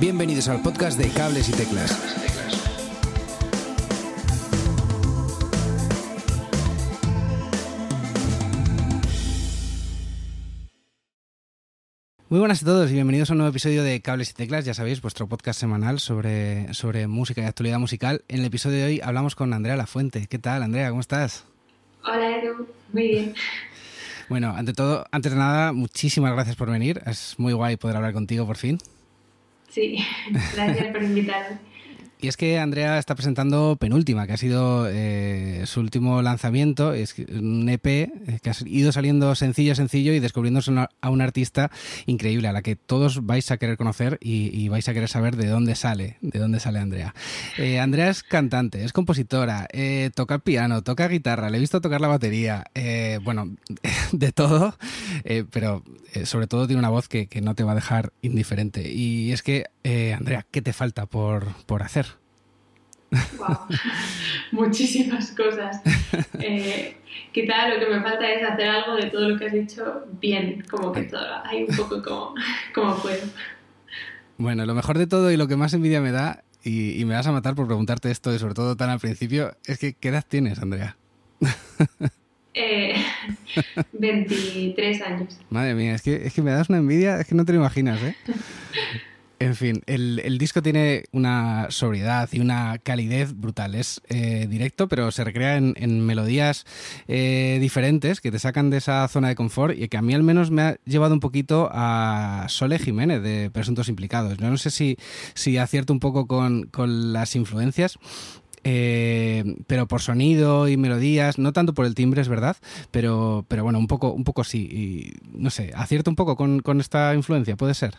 Bienvenidos al podcast de Cables y Teclas. Muy buenas a todos y bienvenidos a un nuevo episodio de Cables y Teclas, ya sabéis, vuestro podcast semanal sobre, sobre música y actualidad musical. En el episodio de hoy hablamos con Andrea Lafuente. ¿Qué tal, Andrea? ¿Cómo estás? Hola, Edu. Muy bien. Bueno, ante todo, antes de nada, muchísimas gracias por venir. Es muy guay poder hablar contigo por fin. Sí, gracias por invitarme. Y es que Andrea está presentando Penúltima, que ha sido eh, su último lanzamiento, es un EP eh, que ha ido saliendo sencillo a sencillo y descubriéndose a un artista increíble, a la que todos vais a querer conocer y, vais a querer saber de dónde sale, de dónde sale Andrea. Eh, Andrea es cantante, es compositora, toca piano, toca guitarra, le he visto tocar la batería, bueno, de todo, pero sobre todo tiene una voz que, no te va a dejar indiferente. Y es que, Andrea, ¿qué te falta por, por hacer? muchísimas cosas. Eh, quizá lo que me falta es hacer algo de todo lo que has dicho bien, como que todo, hay un poco como, como puedo. Bueno, lo mejor de todo y lo que más envidia me da, y, me vas a matar por preguntarte esto, y sobre todo tan al principio, es que ¿qué edad tienes, Andrea? Eh, 23 años. Madre mía, es que, es que me das una envidia, es que no te lo imaginas, ¿eh? En fin, el, disco tiene una sobriedad y una calidez brutal. Es eh, directo, pero se recrea en, melodías eh, diferentes que te sacan de esa zona de confort y que a mí al menos me ha llevado un poquito a Sole Jiménez de Presuntos Implicados. Yo no sé si, si acierto un poco con, las influencias, eh, pero por sonido y melodías, no tanto por el timbre, es verdad, pero, pero bueno, un poco, un poco sí. Y, no sé, acierto un poco con, con esta influencia, ¿puede ser?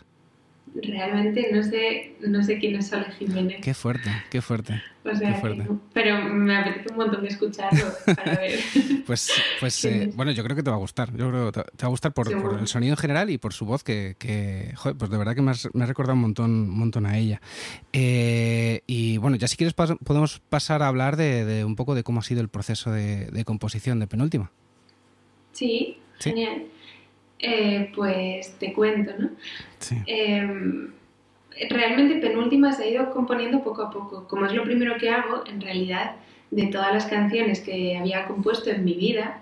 Realmente no sé, no sé quién es Sole Jiménez. Qué fuerte, qué fuerte. pero me apetece un montón de escucharlo para ver. Pues, pues eh, bueno, yo creo que te va a gustar. Yo creo que te, va a gustar por, el sonido en general y por su voz, que, que joder, pues de verdad que me, me ha recordado un montón, un montón a ella. Eh, y bueno, ya si quieres podemos pasar a hablar de, un poco de cómo ha sido el proceso de, de composición de Penúltima. Sí, ¿Sí? genial. Eh, pues te cuento, ¿no? Em, realmente Penúltima se ha ido componiendo poco a poco. Como es lo primero que hago, en realidad, de todas las canciones que había compuesto en mi vida,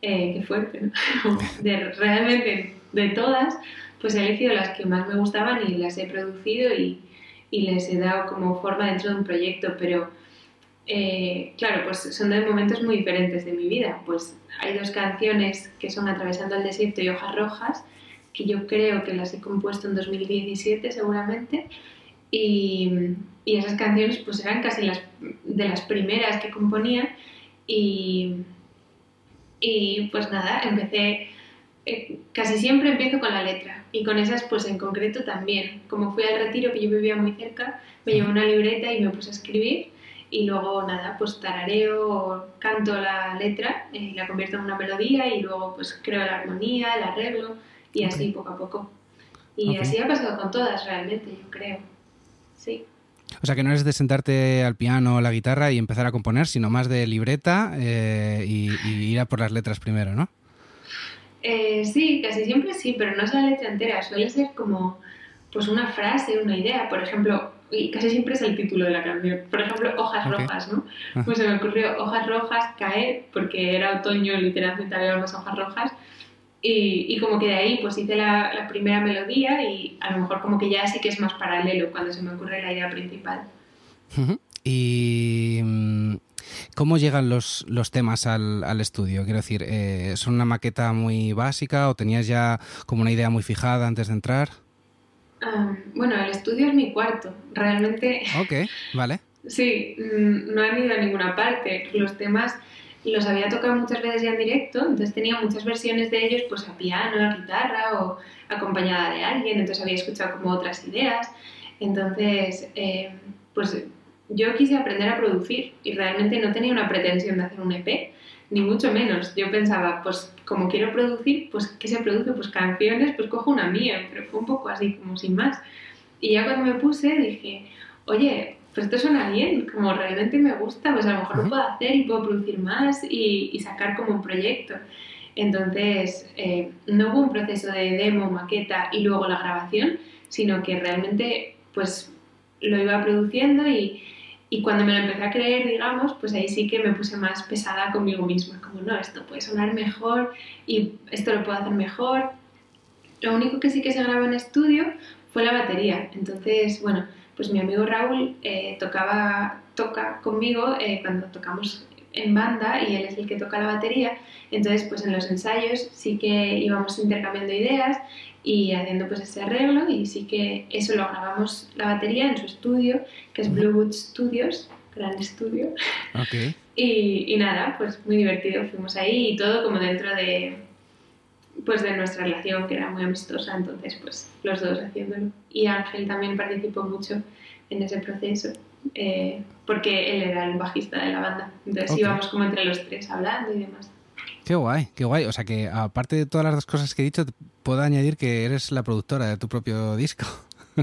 eh, que fuerte, ¿no? de, realmente de todas, pues he elegido las que más me gustaban y las he producido y, y les he dado como forma dentro de un proyecto, pero eh, claro, pues son dos momentos muy diferentes de mi vida. Pues hay dos canciones que son Atravesando el desierto y Hojas Rojas, que yo creo que las he compuesto en 2017 seguramente, y, esas canciones pues eran casi las de las primeras que componía y, y pues nada, empecé, eh, casi siempre empiezo con la letra y con esas pues en concreto también. Como fui al retiro que yo vivía muy cerca, me llevé una libreta y me puse a escribir y luego nada, pues tarareo o canto la letra y la convierto en una melodía y luego pues creo la armonía, el arreglo y así poco a poco. Y así ha pasado con todas realmente, yo creo. Sí. O sea, que no es de sentarte al piano o la guitarra y empezar a componer, sino más de libreta eh, y, ir a por las letras primero, ¿no? Eh, sí, casi siempre sí, pero no es la letra entera, suele ser como pues una frase, una idea. Por ejemplo, y casi siempre es el título de la canción. Por ejemplo, Hojas Rojas, ¿no? Pues se me ocurrió Hojas Rojas caer, porque era otoño, literalmente había unas hojas rojas. Y, y, como que de ahí pues hice la, la, primera melodía y a lo mejor como que ya sí que es más paralelo cuando se me ocurre la idea principal. Y mm, ¿cómo llegan los, los temas al, al, estudio? Quiero decir, eh, ¿son una maqueta muy básica o tenías ya como una idea muy fijada antes de entrar? Bueno, el estudio es mi cuarto. Realmente. Ok, vale. sí, mm, no he ido a ninguna parte. Los temas los había tocado muchas veces ya en directo, entonces tenía muchas versiones de ellos, pues a piano, a guitarra o acompañada de alguien, entonces había escuchado como otras ideas. Entonces, eh, pues yo quise aprender a producir y realmente no tenía una pretensión de hacer un EP, ni mucho menos. Yo pensaba, pues como quiero producir, pues ¿qué se produce? Pues canciones, pues cojo una mía, pero fue un poco así, como sin más. Y ya cuando me puse dije, oye, pues esto suena bien, como realmente me gusta, pues a lo mejor lo puedo hacer y puedo producir más y, sacar como un proyecto. Entonces, eh, no hubo un proceso de demo, maqueta y luego la grabación, sino que realmente pues lo iba produciendo y, y cuando me lo empecé a creer, digamos, pues ahí sí que me puse más pesada conmigo misma, como no, esto puede sonar mejor y esto lo puedo hacer mejor. Lo único que sí que se grabó en estudio fue la batería. Entonces, bueno, pues mi amigo Raúl eh, tocaba, toca conmigo eh, cuando tocamos en banda y él es el que toca la batería. Entonces, pues en los ensayos sí que íbamos intercambiando ideas y haciendo pues ese arreglo y sí que eso lo grabamos la batería en su estudio, que es Bluewood Studios, gran estudio. Okay. y, y, nada, pues muy divertido, fuimos ahí y todo como dentro de pues de nuestra relación que era muy amistosa, entonces pues los dos haciéndolo. Y Ángel también participó mucho en ese proceso. Eh, porque él era el bajista de la banda. Entonces íbamos como entre los tres hablando y demás. Qué guay, qué guay. O sea que aparte de todas las dos cosas que he dicho, puedo añadir que eres la productora de tu propio disco.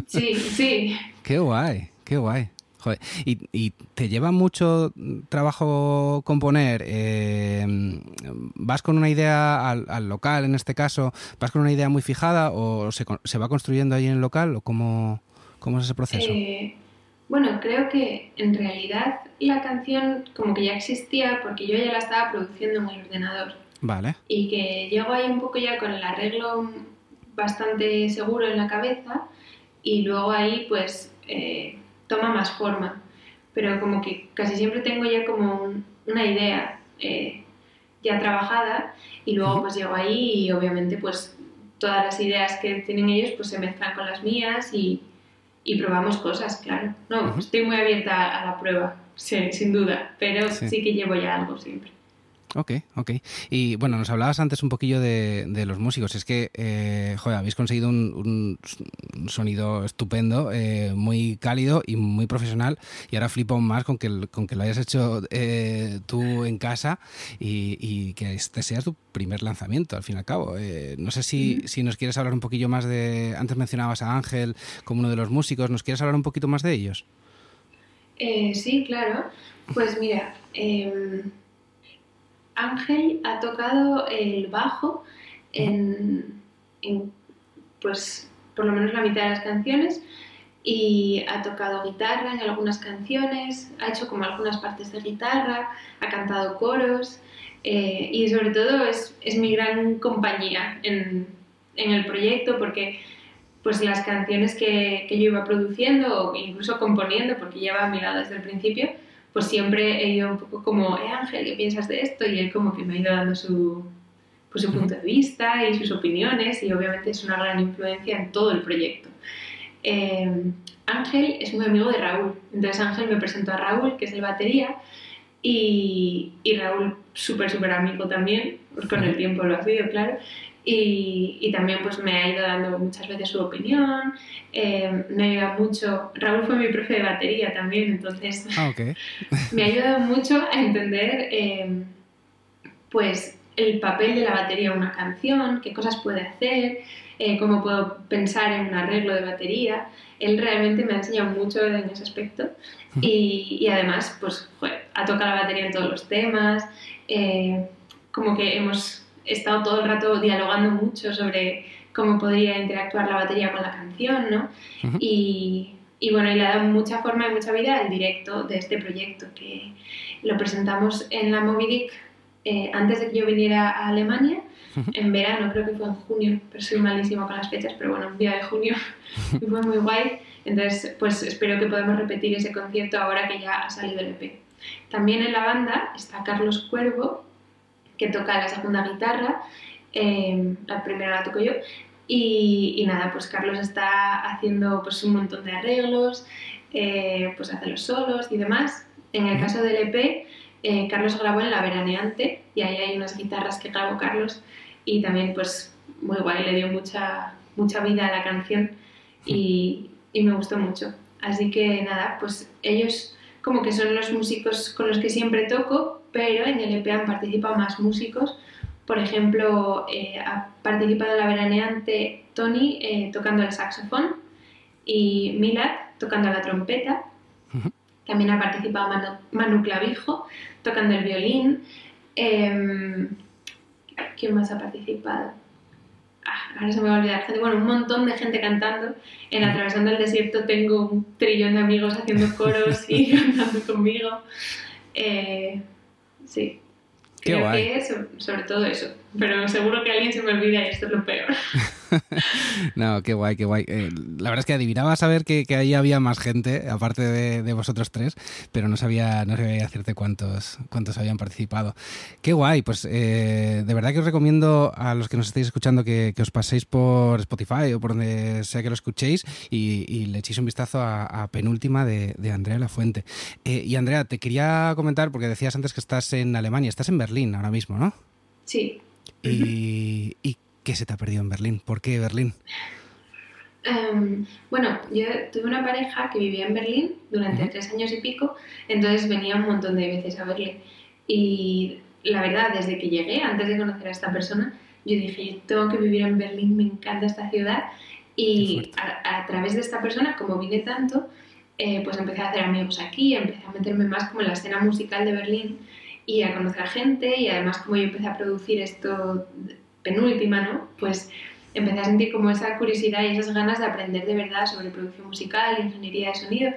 Sí, sí. qué guay, qué guay. Joder. ¿Y, te lleva mucho trabajo componer? Eh, ¿Vas con una idea al, local, en este caso? ¿Vas con una idea muy fijada o se, se va construyendo ahí en el local? ¿O cómo, cómo es ese proceso? Eh, bueno, creo que en realidad la canción como que ya existía porque yo ya la estaba produciendo en el ordenador. Vale. Y que llego ahí un poco ya con el arreglo bastante seguro en la cabeza y luego ahí pues eh, toma más forma. Pero como que casi siempre tengo ya como una idea eh, ya trabajada y luego pues llego ahí y obviamente pues todas las ideas que tienen ellos pues se mezclan con las mías y, y probamos cosas, claro. No, estoy muy abierta a la prueba, sí, sin duda, pero sí. que llevo ya algo siempre. Ok, ok. Y bueno, nos hablabas antes un poquillo de, los músicos. Es que, eh, joder, habéis conseguido un, sonido estupendo, eh, muy cálido y muy profesional. Y ahora flipo más con que, con que lo hayas hecho eh, tú en casa y, que este sea tu primer lanzamiento, al fin y al cabo. no sé si, si nos quieres hablar un poquillo más de. Antes mencionabas a Ángel como uno de los músicos. ¿Nos quieres hablar un poquito más de ellos? sí, claro. Pues mira. Ángel ha tocado el bajo en, pues, por lo menos la mitad de las canciones y ha tocado guitarra en algunas canciones, ha hecho como algunas partes de guitarra, ha cantado coros eh, y sobre todo es, mi gran compañía en, el proyecto porque pues las canciones que, que, yo iba produciendo o incluso componiendo, porque lleva a mi lado desde el principio, pues siempre he ido un poco como, eh Ángel, ¿qué piensas de esto? Y él como que me ha ido dando su, pues, su punto de vista y sus opiniones y obviamente es una gran influencia en todo el proyecto. Eh, Ángel es muy amigo de Raúl, entonces Ángel me presentó a Raúl, que es el batería, y, y Raúl súper, súper amigo también, pues con el tiempo lo ha sido, claro, y, también pues me ha ido dando muchas veces su opinión, eh, me ha ayudado mucho, Raúl fue mi profe de batería también, entonces ah, me ha ayudado mucho a entender eh, pues el papel de la batería en una canción, qué cosas puede hacer, eh, cómo puedo pensar en un arreglo de batería. Él realmente me ha enseñado mucho en ese aspecto. Y, y además pues ha tocado la batería en todos los temas, como que hemos he estado todo el rato dialogando mucho sobre cómo podría interactuar la batería con la canción, ¿no? y, y, bueno, y le ha dado mucha forma y mucha vida al directo de este proyecto, que lo presentamos en la Movidic eh, antes de que yo viniera a Alemania, en verano, creo que fue en junio, pero soy malísima con las fechas, pero bueno, un día de junio, y fue muy guay. Entonces, pues espero que podamos repetir ese concierto ahora que ya ha salido el EP. También en la banda está Carlos Cuervo, que toca la segunda guitarra, eh, la primera la toco yo, y, nada, pues Carlos está haciendo pues un montón de arreglos, eh, pues hace los solos y demás. En el caso del EP, eh, Carlos grabó en La Veraneante y ahí hay unas guitarras que grabó Carlos y también pues muy guay, le dio mucha, mucha vida a la canción y, y me gustó mucho. Así que nada, pues ellos como que son los músicos con los que siempre toco pero en el EP han participado más músicos. Por ejemplo, eh, ha participado la veraneante Tony eh, tocando el saxofón y Milad tocando la trompeta. También ha participado Manu, Clavijo tocando el violín. Em, ¿Quién más ha participado? Ah, ahora se me va a olvidar, gente, bueno, un montón de gente cantando. En Atravesando el Desierto tengo un trillón de amigos haciendo coros y cantando conmigo. Eh, sí. Qué Creo guay. que eso, sobre todo eso. Pero seguro que alguien se me olvida y esto es lo peor. no, qué guay, qué guay. Eh, la verdad es que adivinaba saber que, que, ahí había más gente, aparte de, de, vosotros tres, pero no sabía, no sabía decirte cuántos, cuántos habían participado. Qué guay, pues eh, de verdad que os recomiendo a los que nos estéis escuchando que, que os paséis por Spotify o por donde sea que lo escuchéis y, y le echéis un vistazo a, a Penúltima de, de, Andrea Lafuente. Eh, y Andrea, te quería comentar, porque decías antes que estás en Alemania, estás en Berlín ahora mismo, ¿no? Sí. Y, y ¿Qué se te ha perdido en Berlín? ¿Por qué Berlín? Um, bueno, yo tuve una pareja que vivía en Berlín durante uh -huh. tres años y pico, entonces venía un montón de veces a verle. Y la verdad, desde que llegué, antes de conocer a esta persona, yo dije, yo tengo que vivir en Berlín, me encanta esta ciudad. Y a, a, través de esta persona, como vine tanto, eh, pues empecé a hacer amigos aquí, empecé a meterme más como en la escena musical de Berlín y a conocer a gente y además como yo empecé a producir esto penúltima, ¿no? Pues empecé a sentir como esa curiosidad y esas ganas de aprender de verdad sobre producción musical, ingeniería de sonido.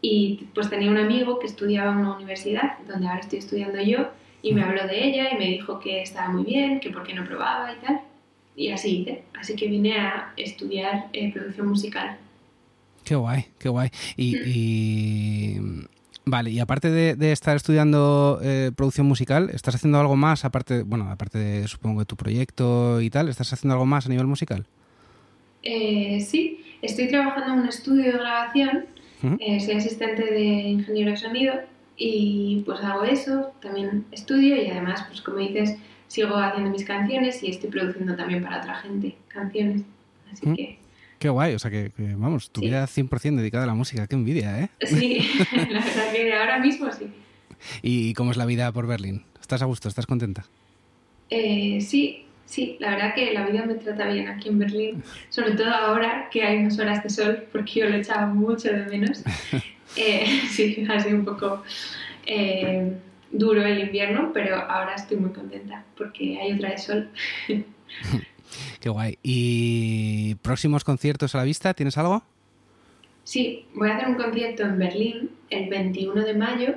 Y pues tenía un amigo que estudiaba en una universidad, donde ahora estoy estudiando yo, y me habló de ella y me dijo que estaba muy bien, que por qué no probaba y tal. Y así hice. Así que vine a estudiar eh, producción musical. Qué guay, qué guay. Y, y Vale, y aparte de, de estar estudiando eh, producción musical, ¿estás haciendo algo más? Aparte, bueno, aparte de supongo de tu proyecto y tal, ¿estás haciendo algo más a nivel musical? Eh, sí, estoy trabajando en un estudio de grabación, uh -huh. eh, soy asistente de ingeniero de sonido y pues hago eso, también estudio y además, pues como dices, sigo haciendo mis canciones y estoy produciendo también para otra gente canciones, así uh -huh. que... Qué guay, o sea que, que vamos, tu sí. vida 100% dedicada a la música, qué envidia, ¿eh? Sí, la verdad que ahora mismo sí. ¿Y cómo es la vida por Berlín? ¿Estás a gusto? ¿Estás contenta? Eh, sí, sí, la verdad que la vida me trata bien aquí en Berlín, sobre todo ahora que hay unas horas de sol, porque yo lo echaba mucho de menos. eh, sí, ha sido un poco eh, duro el invierno, pero ahora estoy muy contenta porque hay otra de sol. Qué guay. ¿Y próximos conciertos a la vista? ¿Tienes algo? Sí, voy a hacer un concierto en Berlín el 21 de mayo,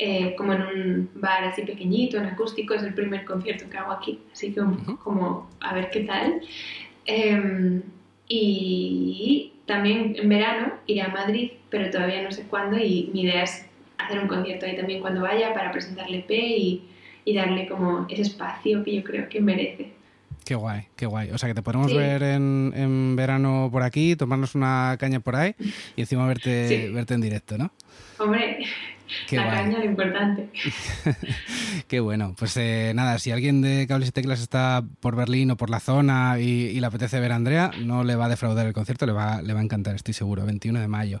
eh, como en un bar así pequeñito, en acústico. Es el primer concierto que hago aquí, así que uh -huh. como a ver qué tal. Eh, y también en verano iré a Madrid, pero todavía no sé cuándo. Y mi idea es hacer un concierto ahí también cuando vaya para presentarle EP y, y darle como ese espacio que yo creo que merece. Qué guay, qué guay. O sea, que te podemos sí. ver en, en, verano por aquí, tomarnos una caña por ahí y encima verte, sí. verte en directo, ¿no? Hombre, qué la guay. caña lo importante. qué bueno. Pues eh, nada, si alguien de Cables y Teclas está por Berlín o por la zona y, y, le apetece ver a Andrea, no le va a defraudar el concierto, le va, le va a encantar, estoy seguro, 21 de mayo.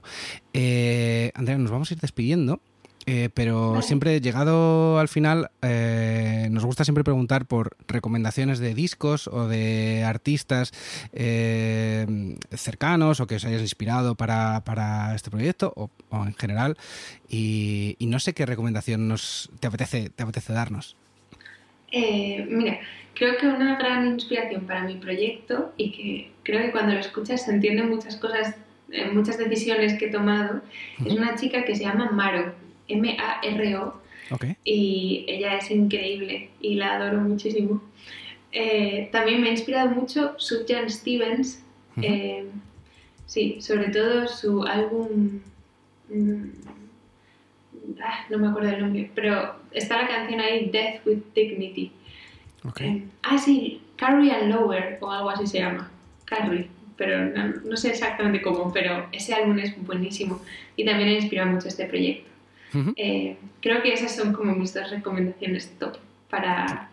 Eh, Andrea, nos vamos a ir despidiendo. Eh, pero vale. siempre llegado al final eh, nos gusta siempre preguntar por recomendaciones de discos o de artistas eh, cercanos o que os hayas inspirado para, para este proyecto o, o en general y, y, no sé qué recomendación nos te apetece te apetece darnos eh, mira creo que una gran inspiración para mi proyecto y que creo que cuando lo escuchas se entienden muchas cosas muchas decisiones que he tomado uh -huh. es una chica que se llama Maro M-A-R-O. Okay. Y ella es increíble y la adoro muchísimo. Eh, también me ha inspirado mucho Sufjan Stevens. Uh -huh. eh, sí, sobre todo su álbum. Mmm, ah, no me acuerdo el nombre, pero está la canción ahí, Death with Dignity. Okay. Eh, ah, sí, Carrie and Lower o algo así se llama. Carrie pero no, no, sé exactamente cómo, pero ese álbum es buenísimo y también ha inspirado mucho este proyecto. Uh -huh. eh, creo que esas son como mis dos recomendaciones top para...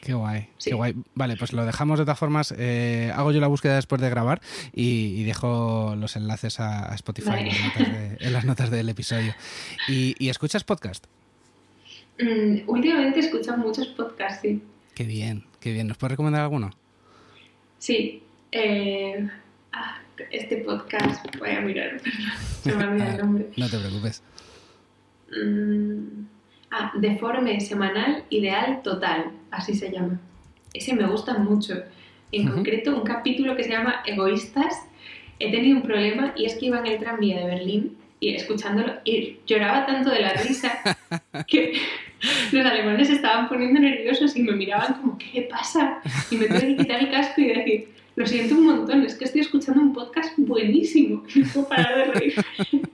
Qué guay, sí. qué guay. Vale, pues lo dejamos de todas formas. Eh, hago yo la búsqueda después de grabar y, y dejo los enlaces a, a Spotify vale. en, las notas de, en, las notas del episodio. ¿Y, y escuchas podcast? Mm, últimamente escucho muchos podcasts, sí. Qué bien, qué bien. ¿Nos puedes recomendar alguno? Sí. Eh, ah, este podcast, voy a mirar, se me olvida el nombre. No te preocupes. Mm, ah, Deforme Semanal Ideal Total, así se llama. Ese me gusta mucho. En concreto, un capítulo que se llama Egoístas. He tenido un problema y es que iba en el tranvía de Berlín y escuchándolo y lloraba tanto de la risa que los alemanes se estaban poniendo nerviosos y me miraban como, ¿qué pasa? Y me tuve que quitar el casco y decir, lo siento un montón, es que estoy escuchando un podcast buenísimo, no puedo parar de reír.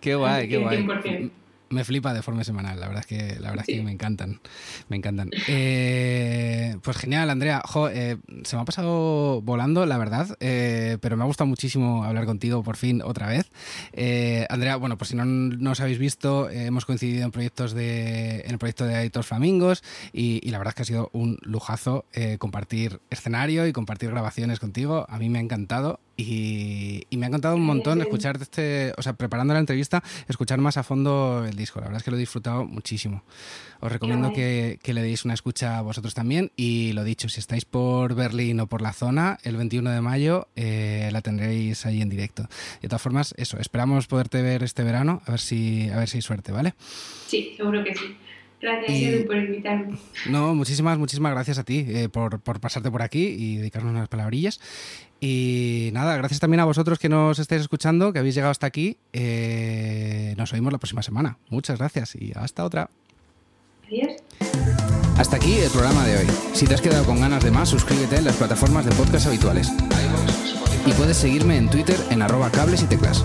Qué guay, qué guay me flipa de forma semanal, la verdad es que, la verdad es que me encantan, me encantan. Eh, pues genial, Andrea, eh, se me ha pasado volando, la verdad, eh, pero me ha gustado muchísimo hablar contigo por fin otra vez. Andrea, bueno, pues si no nos habéis visto, hemos coincidido en proyectos de, en el proyecto de Editos Flamingos y, la verdad es que ha sido un lujazo compartir escenario y compartir grabaciones contigo. A mí me ha encantado y, me ha encantado un montón escuchar este, o sea, preparando la entrevista, escuchar más a fondo el disco. La verdad es que lo he disfrutado muchísimo. Os recomiendo que, le deis una escucha a vosotros también. Y lo dicho, si estáis por Berlín o por la zona, el 21 de mayo eh, la tendréis ahí en directo. De todas formas, eso, esperamos poderte ver este verano, a ver si, a ver si hay suerte, ¿vale? Sí, seguro que sí. Gracias, por invitarme. No, muchísimas, muchísimas gracias a ti eh, por, por, pasarte por aquí y dedicarnos unas palabrillas. Y nada, gracias también a vosotros que nos estáis escuchando, que habéis llegado hasta aquí. Eh, nos oímos la próxima semana. Muchas gracias y hasta otra. Adiós. Hasta aquí el programa de hoy. Si te has quedado con ganas de más, suscríbete en las plataformas de podcast habituales. Y puedes seguirme en Twitter en arroba cables y teclas.